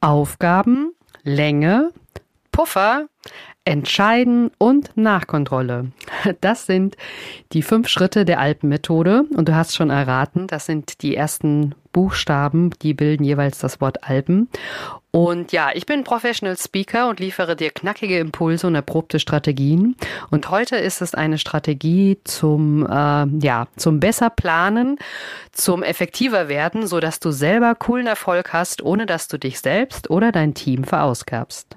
Aufgaben, Länge, Puffer, Entscheiden und Nachkontrolle. Das sind die fünf Schritte der Alpenmethode. Und du hast schon erraten, das sind die ersten Buchstaben, die bilden jeweils das Wort Alpen. Und ja, ich bin Professional Speaker und liefere dir knackige Impulse und erprobte Strategien. Und heute ist es eine Strategie zum, äh, ja, zum besser planen, zum effektiver werden, so dass du selber coolen Erfolg hast, ohne dass du dich selbst oder dein Team verausgabst.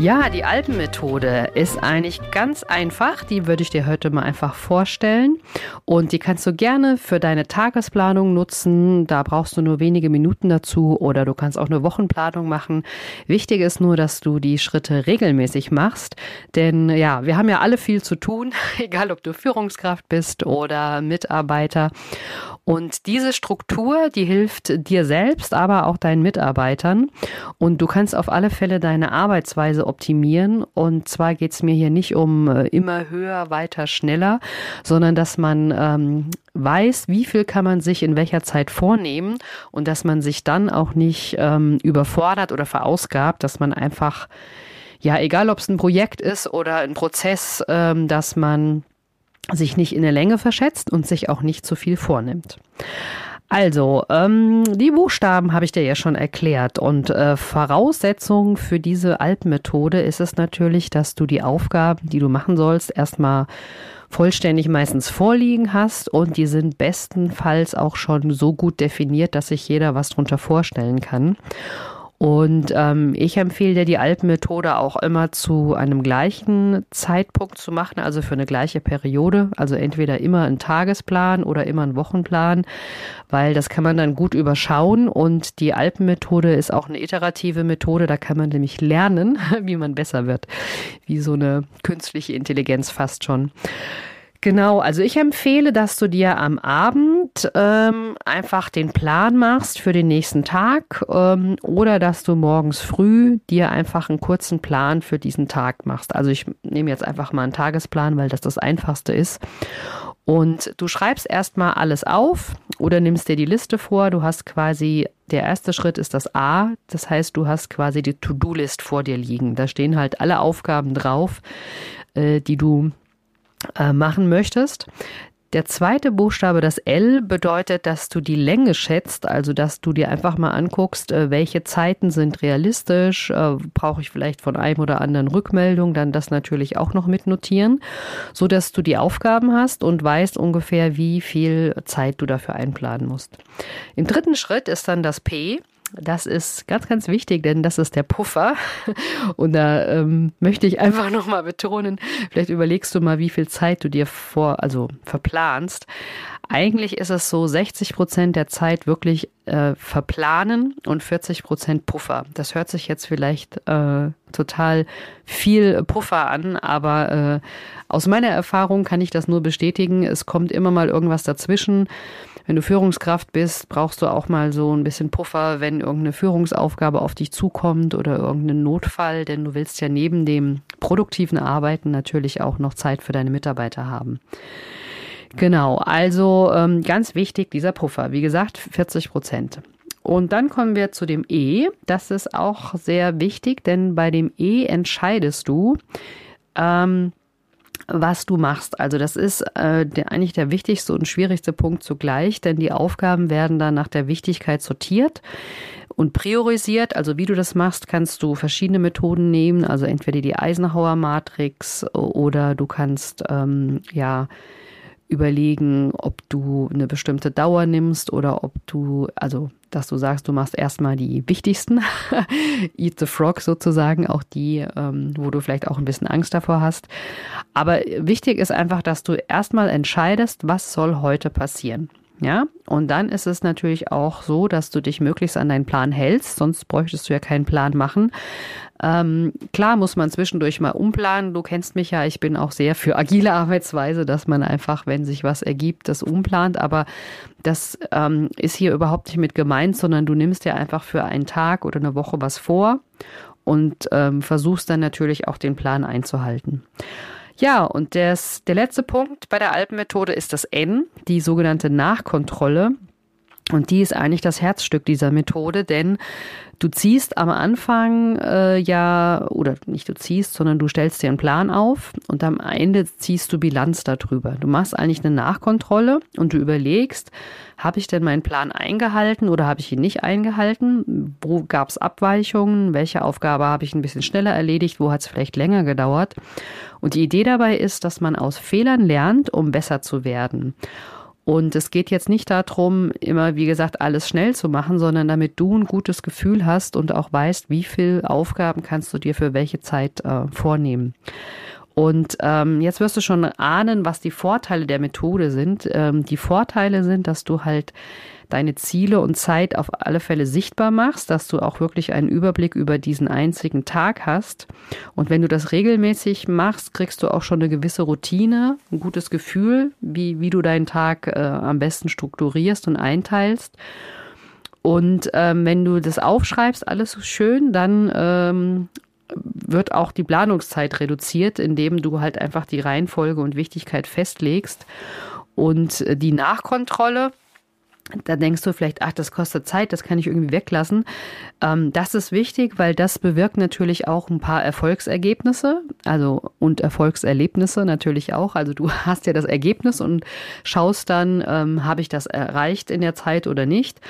Ja, die Alpenmethode ist eigentlich ganz einfach. Die würde ich dir heute mal einfach vorstellen. Und die kannst du gerne für deine Tagesplanung nutzen. Da brauchst du nur wenige Minuten dazu oder du kannst auch eine Wochenplanung machen. Wichtig ist nur, dass du die Schritte regelmäßig machst. Denn ja, wir haben ja alle viel zu tun, egal ob du Führungskraft bist oder Mitarbeiter. Und diese Struktur, die hilft dir selbst, aber auch deinen Mitarbeitern. Und du kannst auf alle Fälle deine Arbeitsweise optimieren. Und zwar geht es mir hier nicht um äh, immer höher, weiter, schneller, sondern dass man ähm, weiß, wie viel kann man sich in welcher Zeit vornehmen und dass man sich dann auch nicht ähm, überfordert oder verausgabt, dass man einfach, ja, egal ob es ein Projekt ist oder ein Prozess, ähm, dass man sich nicht in der Länge verschätzt und sich auch nicht zu viel vornimmt. Also, ähm, die Buchstaben habe ich dir ja schon erklärt. Und äh, Voraussetzung für diese Alpenmethode ist es natürlich, dass du die Aufgaben, die du machen sollst, erstmal vollständig meistens vorliegen hast und die sind bestenfalls auch schon so gut definiert, dass sich jeder was drunter vorstellen kann. Und ähm, ich empfehle dir die Alpenmethode auch immer zu einem gleichen Zeitpunkt zu machen, also für eine gleiche Periode. Also entweder immer einen Tagesplan oder immer einen Wochenplan, weil das kann man dann gut überschauen. Und die Alpenmethode ist auch eine iterative Methode. Da kann man nämlich lernen, wie man besser wird. Wie so eine künstliche Intelligenz fast schon. Genau, also ich empfehle, dass du dir am Abend ähm, einfach den Plan machst für den nächsten Tag ähm, oder dass du morgens früh dir einfach einen kurzen Plan für diesen Tag machst. Also ich nehme jetzt einfach mal einen Tagesplan, weil das das einfachste ist. Und du schreibst erstmal alles auf oder nimmst dir die Liste vor. Du hast quasi, der erste Schritt ist das A. Das heißt, du hast quasi die To-Do-List vor dir liegen. Da stehen halt alle Aufgaben drauf, äh, die du äh, machen möchtest. Der zweite Buchstabe, das L, bedeutet, dass du die Länge schätzt, also dass du dir einfach mal anguckst, äh, welche Zeiten sind realistisch, äh, brauche ich vielleicht von einem oder anderen Rückmeldung, dann das natürlich auch noch mitnotieren, so dass du die Aufgaben hast und weißt ungefähr, wie viel Zeit du dafür einplanen musst. Im dritten Schritt ist dann das P. Das ist ganz, ganz wichtig, denn das ist der Puffer. Und da ähm, möchte ich einfach nochmal betonen, vielleicht überlegst du mal, wie viel Zeit du dir vor, also verplanst. Eigentlich ist es so 60 Prozent der Zeit wirklich äh, verplanen und 40 Prozent Puffer. Das hört sich jetzt vielleicht äh, total viel Puffer an, aber äh, aus meiner Erfahrung kann ich das nur bestätigen. Es kommt immer mal irgendwas dazwischen. Wenn du Führungskraft bist, brauchst du auch mal so ein bisschen Puffer, wenn irgendeine Führungsaufgabe auf dich zukommt oder irgendein Notfall, denn du willst ja neben dem produktiven Arbeiten natürlich auch noch Zeit für deine Mitarbeiter haben. Genau, also ähm, ganz wichtig dieser Puffer. Wie gesagt, 40 Prozent. Und dann kommen wir zu dem E. Das ist auch sehr wichtig, denn bei dem E entscheidest du, ähm, was du machst. Also das ist äh, der, eigentlich der wichtigste und schwierigste Punkt zugleich, denn die Aufgaben werden dann nach der Wichtigkeit sortiert und priorisiert. Also wie du das machst, kannst du verschiedene Methoden nehmen. Also entweder die Eisenhower Matrix oder du kannst ähm, ja überlegen, ob du eine bestimmte Dauer nimmst oder ob du, also dass du sagst, du machst erstmal die wichtigsten, Eat the Frog sozusagen, auch die, ähm, wo du vielleicht auch ein bisschen Angst davor hast. Aber wichtig ist einfach, dass du erstmal entscheidest, was soll heute passieren. Ja, und dann ist es natürlich auch so, dass du dich möglichst an deinen Plan hältst, sonst bräuchtest du ja keinen Plan machen. Ähm, klar muss man zwischendurch mal umplanen. Du kennst mich ja, ich bin auch sehr für agile Arbeitsweise, dass man einfach, wenn sich was ergibt, das umplant. Aber das ähm, ist hier überhaupt nicht mit gemeint, sondern du nimmst ja einfach für einen Tag oder eine Woche was vor und ähm, versuchst dann natürlich auch den Plan einzuhalten. Ja, und das, der letzte Punkt bei der Alpenmethode ist das N, die sogenannte Nachkontrolle. Und die ist eigentlich das Herzstück dieser Methode, denn du ziehst am Anfang äh, ja, oder nicht du ziehst, sondern du stellst dir einen Plan auf und am Ende ziehst du Bilanz darüber. Du machst eigentlich eine Nachkontrolle und du überlegst, habe ich denn meinen Plan eingehalten oder habe ich ihn nicht eingehalten? Wo gab es Abweichungen? Welche Aufgabe habe ich ein bisschen schneller erledigt? Wo hat es vielleicht länger gedauert? Und die Idee dabei ist, dass man aus Fehlern lernt, um besser zu werden. Und es geht jetzt nicht darum, immer, wie gesagt, alles schnell zu machen, sondern damit du ein gutes Gefühl hast und auch weißt, wie viele Aufgaben kannst du dir für welche Zeit äh, vornehmen. Und ähm, jetzt wirst du schon ahnen, was die Vorteile der Methode sind. Ähm, die Vorteile sind, dass du halt deine Ziele und Zeit auf alle Fälle sichtbar machst, dass du auch wirklich einen Überblick über diesen einzigen Tag hast. Und wenn du das regelmäßig machst, kriegst du auch schon eine gewisse Routine, ein gutes Gefühl, wie, wie du deinen Tag äh, am besten strukturierst und einteilst. Und ähm, wenn du das aufschreibst, alles so schön, dann ähm, wird auch die Planungszeit reduziert, indem du halt einfach die Reihenfolge und Wichtigkeit festlegst. Und äh, die Nachkontrolle, da denkst du vielleicht, ach, das kostet Zeit, das kann ich irgendwie weglassen. Ähm, das ist wichtig, weil das bewirkt natürlich auch ein paar Erfolgsergebnisse, also und Erfolgserlebnisse natürlich auch. Also du hast ja das Ergebnis und schaust dann, ähm, habe ich das erreicht in der Zeit oder nicht.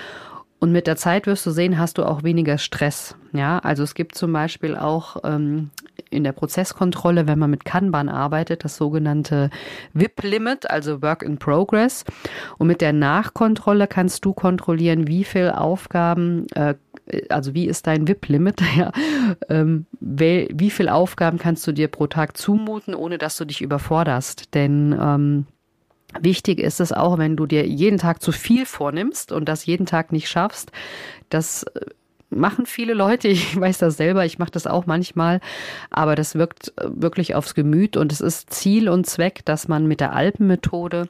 Und mit der Zeit wirst du sehen, hast du auch weniger Stress. Ja, also es gibt zum Beispiel auch ähm, in der Prozesskontrolle, wenn man mit Kanban arbeitet, das sogenannte WIP-Limit, also Work in Progress. Und mit der Nachkontrolle kannst du kontrollieren, wie viel Aufgaben, äh, also wie ist dein WIP-Limit, ja, ähm, wie, viel Aufgaben kannst du dir pro Tag zumuten, ohne dass du dich überforderst. Denn ähm, Wichtig ist es auch, wenn du dir jeden Tag zu viel vornimmst und das jeden Tag nicht schaffst. Das äh, machen viele Leute. Ich weiß das selber. Ich mache das auch manchmal. Aber das wirkt äh, wirklich aufs Gemüt und es ist Ziel und Zweck, dass man mit der Alpenmethode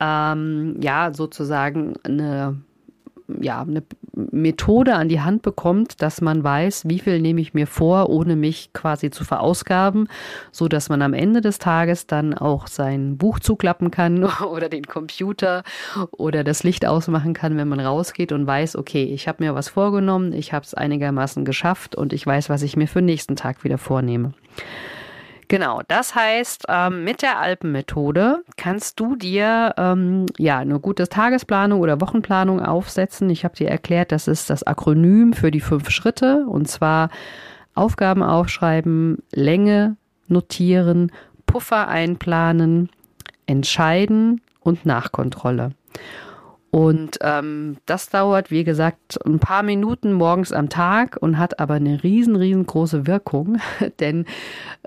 ähm, ja sozusagen eine ja, eine Methode an die Hand bekommt, dass man weiß, wie viel nehme ich mir vor, ohne mich quasi zu verausgaben, so dass man am Ende des Tages dann auch sein Buch zuklappen kann oder den Computer oder das Licht ausmachen kann, wenn man rausgeht und weiß, okay, ich habe mir was vorgenommen, ich habe es einigermaßen geschafft und ich weiß, was ich mir für den nächsten Tag wieder vornehme. Genau, das heißt, ähm, mit der Alpenmethode kannst du dir ähm, ja eine gute Tagesplanung oder Wochenplanung aufsetzen. Ich habe dir erklärt, das ist das Akronym für die fünf Schritte und zwar Aufgaben aufschreiben, Länge notieren, Puffer einplanen, entscheiden und Nachkontrolle. Und ähm, das dauert, wie gesagt, ein paar Minuten morgens am Tag und hat aber eine riesen, riesengroße Wirkung, denn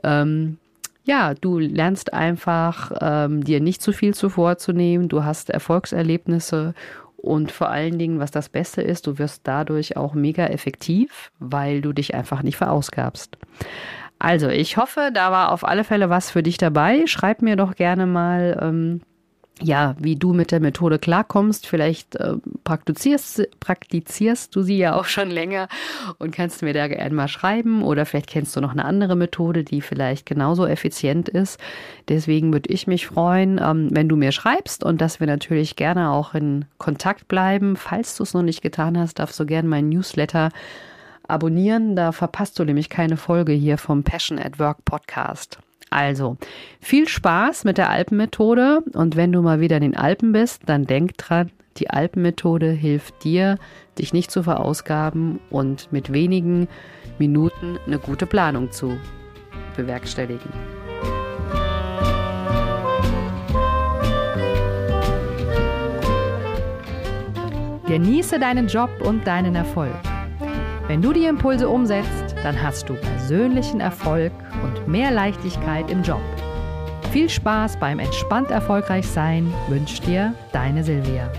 ähm, ja, du lernst einfach, ähm, dir nicht zu viel zuvor zu nehmen, du hast Erfolgserlebnisse und vor allen Dingen, was das Beste ist, du wirst dadurch auch mega effektiv, weil du dich einfach nicht verausgabst. Also, ich hoffe, da war auf alle Fälle was für dich dabei. Schreib mir doch gerne mal, ähm, ja, wie du mit der Methode klarkommst. Vielleicht äh, praktizierst, praktizierst du sie ja auch schon länger und kannst mir da gerne mal schreiben. Oder vielleicht kennst du noch eine andere Methode, die vielleicht genauso effizient ist. Deswegen würde ich mich freuen, ähm, wenn du mir schreibst und dass wir natürlich gerne auch in Kontakt bleiben. Falls du es noch nicht getan hast, darfst du gerne meinen Newsletter abonnieren. Da verpasst du nämlich keine Folge hier vom Passion at Work Podcast. Also, viel Spaß mit der Alpenmethode und wenn du mal wieder in den Alpen bist, dann denk dran, die Alpenmethode hilft dir, dich nicht zu verausgaben und mit wenigen Minuten eine gute Planung zu bewerkstelligen. Genieße deinen Job und deinen Erfolg. Wenn du die Impulse umsetzt, dann hast du persönlichen Erfolg und mehr Leichtigkeit im Job. Viel Spaß beim entspannt erfolgreich sein wünscht dir deine Silvia.